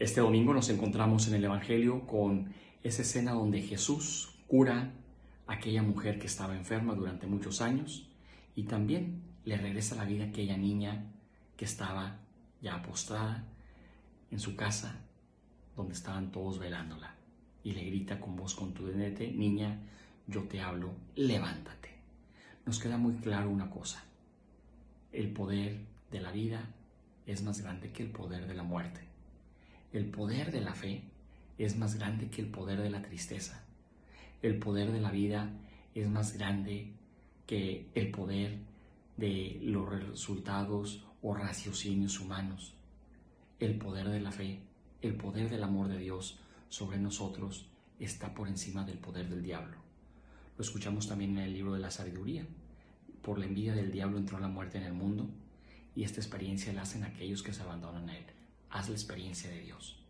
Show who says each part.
Speaker 1: Este domingo nos encontramos en el Evangelio con esa escena donde Jesús cura a aquella mujer que estaba enferma durante muchos años y también le regresa la vida a aquella niña que estaba ya postrada en su casa donde estaban todos velándola y le grita con voz contundente, niña, yo te hablo, levántate. Nos queda muy claro una cosa, el poder de la vida es más grande que el poder de la muerte. El poder de la fe es más grande que el poder de la tristeza. El poder de la vida es más grande que el poder de los resultados o raciocinios humanos. El poder de la fe, el poder del amor de Dios sobre nosotros está por encima del poder del diablo. Lo escuchamos también en el libro de la sabiduría. Por la envidia del diablo entró la muerte en el mundo y esta experiencia la hacen aquellos que se abandonan a Él. Haz la experiencia de Dios.